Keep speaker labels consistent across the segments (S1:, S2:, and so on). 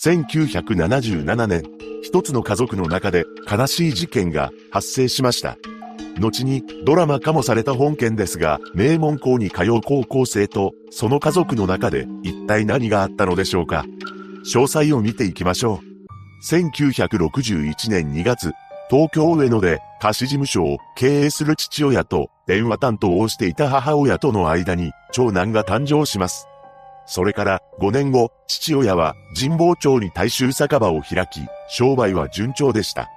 S1: 1977年、一つの家族の中で悲しい事件が発生しました。後にドラマ化もされた本件ですが、名門校に通う高校生とその家族の中で一体何があったのでしょうか。詳細を見ていきましょう。1961年2月、東京上野で貸し事務所を経営する父親と電話担当をしていた母親との間に長男が誕生します。それから5年後、父親は神保町に大衆酒場を開き、商売は順調でした。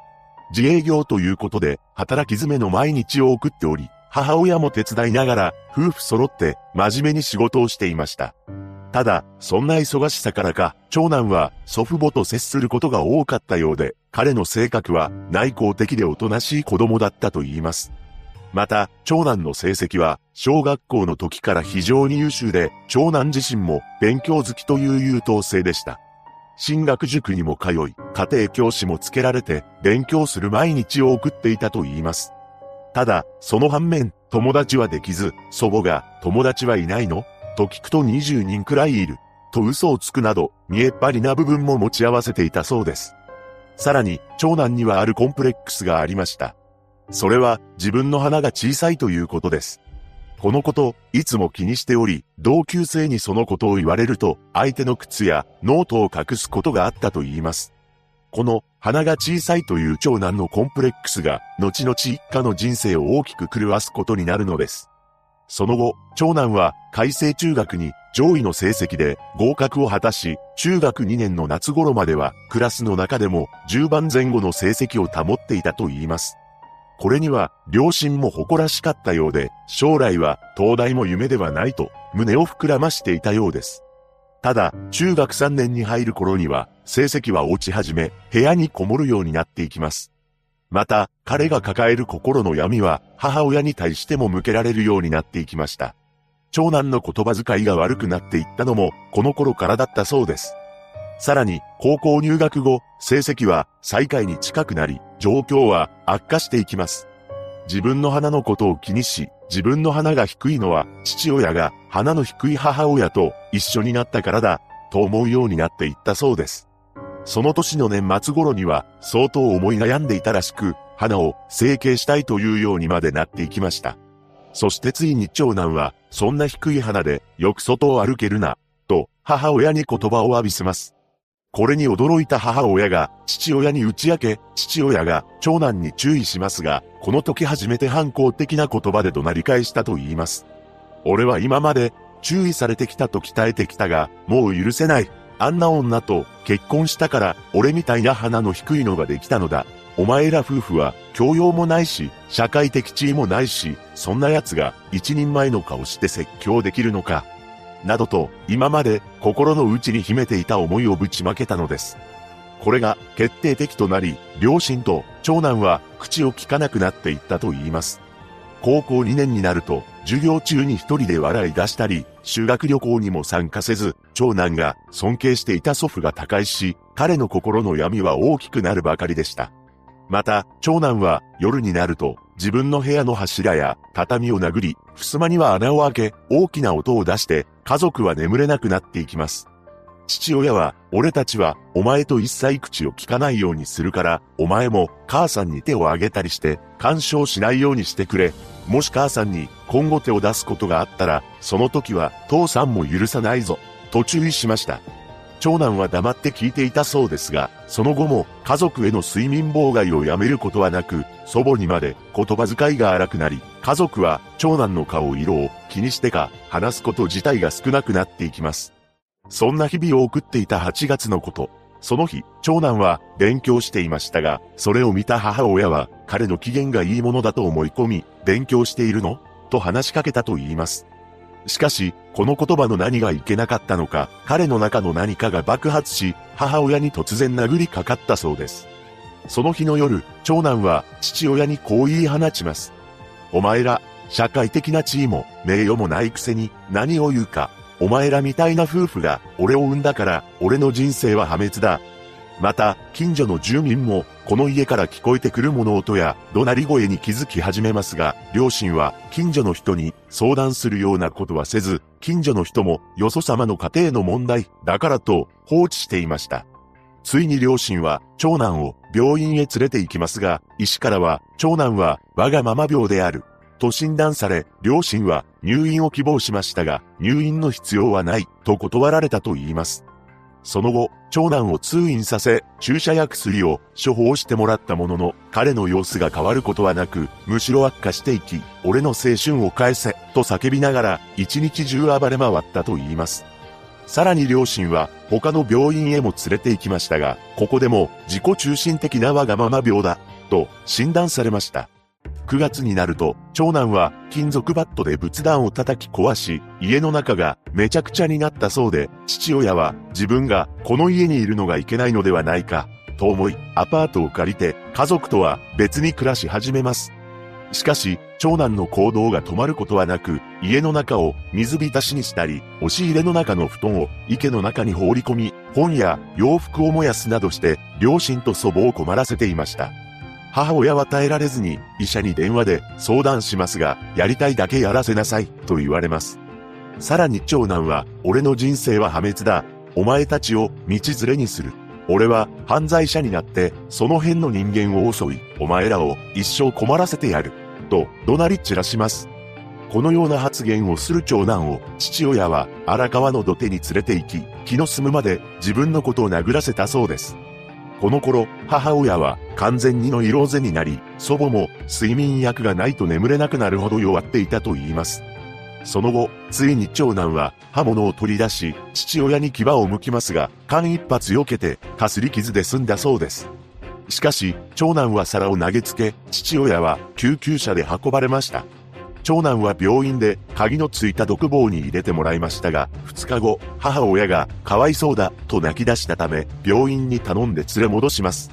S1: 自営業ということで、働き詰めの毎日を送っており、母親も手伝いながら、夫婦揃って真面目に仕事をしていました。ただ、そんな忙しさからか、長男は祖父母と接することが多かったようで、彼の性格は内向的でおとなしい子供だったと言います。また、長男の成績は、小学校の時から非常に優秀で、長男自身も勉強好きという優等生でした。進学塾にも通い、家庭教師もつけられて、勉強する毎日を送っていたと言います。ただ、その反面、友達はできず、祖母が、友達はいないの？と聞くと20人くらいいる。と嘘をつくなど、見栄っ張りな部分も持ち合わせていたそうです。さらに、長男にはあるコンプレックスがありました。それは、自分の鼻が小さいということです。このこと、いつも気にしており、同級生にそのことを言われると、相手の靴やノートを隠すことがあったと言います。この、鼻が小さいという長男のコンプレックスが、後々一家の人生を大きく狂わすことになるのです。その後、長男は改正中学に上位の成績で合格を果たし、中学2年の夏頃まではクラスの中でも10番前後の成績を保っていたと言います。これには両親も誇らしかったようで、将来は東大も夢ではないと胸を膨らましていたようです。ただ、中学3年に入る頃には成績は落ち始め、部屋にこもるようになっていきます。また、彼が抱える心の闇は、母親に対しても向けられるようになっていきました。長男の言葉遣いが悪くなっていったのも、この頃からだったそうです。さらに、高校入学後、成績は最下位に近くなり、状況は悪化していきます。自分の鼻のことを気にし、自分の鼻が低いのは、父親が鼻の低い母親と一緒になったからだ、と思うようになっていったそうです。その年の年末頃には相当思い悩んでいたらしく、花を整形したいというようにまでなっていきました。そしてついに長男は、そんな低い花でよく外を歩けるな、と母親に言葉を浴びせます。これに驚いた母親が父親に打ち明け、父親が長男に注意しますが、この時初めて反抗的な言葉で怒鳴り返したと言います。俺は今まで注意されてきたと鍛えてきたが、もう許せない。あんな女と結婚したから俺みたいな鼻の低いのができたのだ。お前ら夫婦は教養もないし、社会的地位もないし、そんな奴が一人前の顔して説教できるのか。などと、今まで心の内に秘めていた思いをぶちまけたのです。これが決定的となり、両親と長男は口を聞かなくなっていったと言います。高校2年になると、授業中に一人で笑い出したり、修学旅行にも参加せず、長男が尊敬していた祖父が他界し、彼の心の闇は大きくなるばかりでした。また、長男は夜になると、自分の部屋の柱や畳を殴り、襖には穴を開け、大きな音を出して、家族は眠れなくなっていきます。父親は、俺たちは、お前と一切口を聞かないようにするから、お前も、母さんに手を挙げたりして、干渉しないようにしてくれ。もし母さんに、今後手を出すことがあったら、その時は、父さんも許さないぞ。と注意しました。長男は黙って聞いていたそうですが、その後も家族への睡眠妨害をやめることはなく、祖母にまで言葉遣いが荒くなり、家族は長男の顔色を気にしてか話すこと自体が少なくなっていきます。そんな日々を送っていた8月のこと。その日、長男は勉強していましたが、それを見た母親は彼の機嫌がいいものだと思い込み、勉強しているの？と話しかけたと言います。しかし、この言葉の何がいけなかったのか、彼の中の何かが爆発し、母親に突然殴りかかったそうです。その日の夜、長男は父親にこう言い放ちます。お前ら、社会的な地位も名誉もないくせに何を言うか。お前らみたいな夫婦が俺を産んだから俺の人生は破滅だ。また、近所の住民も、この家から聞こえてくる物音や怒鳴り声に気づき始めますが、両親は近所の人に相談するようなことはせず、近所の人もよそ様の家庭の問題だからと放置していました。ついに両親は長男を病院へ連れて行きますが、医師からは長男は我がまま病である。と診断され、両親は入院を希望しましたが、入院の必要はない、と断られたと言います。その後、長男を通院させ、注射や薬を処方してもらったものの、彼の様子が変わることはなく、むしろ悪化していき、俺の青春を返せ、と叫びながら、一日中暴れ回ったと言います。さらに両親は、他の病院へも連れて行きましたが、ここでも、自己中心的なわがまま病だ、と診断されました。9月になると、長男は金属バットで仏壇を叩き壊し、家の中がめちゃくちゃになったそうで、父親は自分がこの家にいるのがいけないのではないか、と思い、アパートを借りて家族とは別に暮らし始めます。しかし、長男の行動が止まることはなく、家の中を水浸しにしたり、押し入れの中の布団を池の中に放り込み、本や洋服を燃やすなどして、両親と祖母を困らせていました。母親は耐えられずに医者に電話で相談しますが、やりたいだけやらせなさいと言われます。さらに長男は、俺の人生は破滅だ。お前たちを道連れにする。俺は犯罪者になってその辺の人間を襲い、お前らを一生困らせてやる。と怒鳴り散らします。このような発言をする長男を父親は荒川の土手に連れて行き、気の済むまで自分のことを殴らせたそうです。この頃、母親は完全にの色ぜになり、祖母も睡眠薬がないと眠れなくなるほど弱っていたと言います。その後、ついに長男は刃物を取り出し、父親に牙を向きますが、間一髪避けて、かすり傷で済んだそうです。しかし、長男は皿を投げつけ、父親は救急車で運ばれました。長男は病院で鍵のついた独房に入れてもらいましたが、2日後、母親がかわいそうだと泣き出したため、病院に頼んで連れ戻します。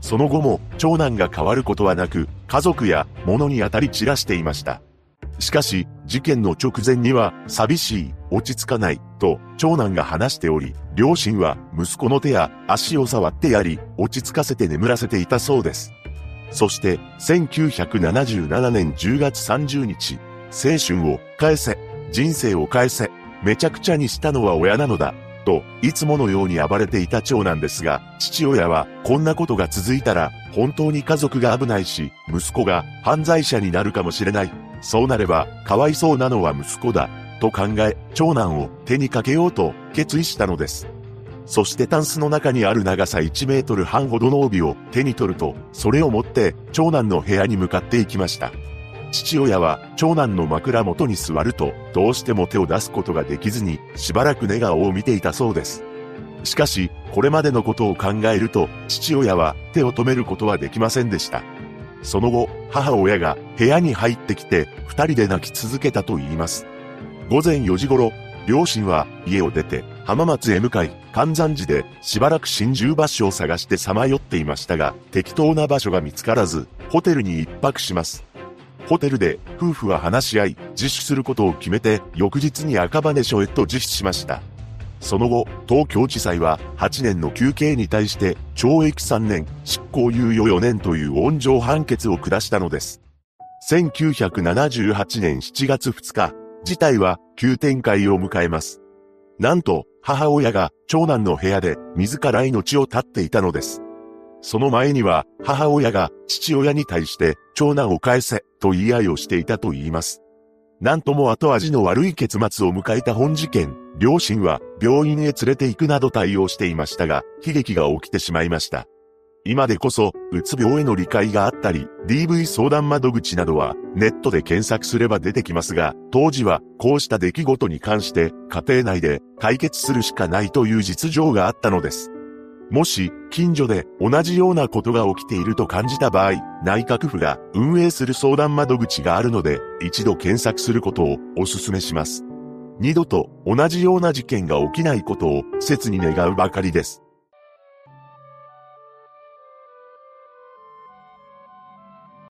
S1: その後も長男が変わることはなく、家族や物に当たり散らしていました。しかし、事件の直前には、寂しい、落ち着かない、と、長男が話しており、両親は息子の手や足を触ってやり、落ち着かせて眠らせていたそうです。そして、1977年10月30日、青春を返せ、人生を返せ、めちゃくちゃにしたのは親なのだ、と、いつものように暴れていた長男ですが、父親は、こんなことが続いたら、本当に家族が危ないし、息子が犯罪者になるかもしれない。そうなれば、かわいそうなのは息子だ、と考え、長男を手にかけようと決意したのです。そしてタンスの中にある長さ1メートル半ほどの帯を手に取ると、それを持って長男の部屋に向かっていきました。父親は長男の枕元に座ると、どうしても手を出すことができずに、しばらく寝顔を見ていたそうです。しかし、これまでのことを考えると、父親は手を止めることはできませんでした。その後、母親が部屋に入ってきて、二人で泣き続けたと言います。午前4時頃、両親は家を出て浜松へ向かい、関山寺でしばらく心中場所を探してさまよっていましたが、適当な場所が見つからず、ホテルに一泊します。ホテルで夫婦は話し合い、自首することを決めて、翌日に赤羽署へと自首しました。その後、東京地裁は8年の休刑に対して懲役3年、執行猶予4年という温情判決を下したのです。1978年7月2日、事態は急展開を迎えます。なんと、母親が長男の部屋で自ら命を絶っていたのです。その前には母親が父親に対して長男を返せと言い合いをしていたと言います。なんとも後味の悪い結末を迎えた本事件、両親は病院へ連れて行くなど対応していましたが、悲劇が起きてしまいました。今でこそ、うつ病への理解があったり、DV 相談窓口などはネットで検索すれば出てきますが、当時はこうした出来事に関して家庭内で解決するしかないという実情があったのです。もし、近所で同じようなことが起きていると感じた場合、内閣府が運営する相談窓口があるので、一度検索することをお勧めします。二度と同じような事件が起きないことを切に願うばかりです。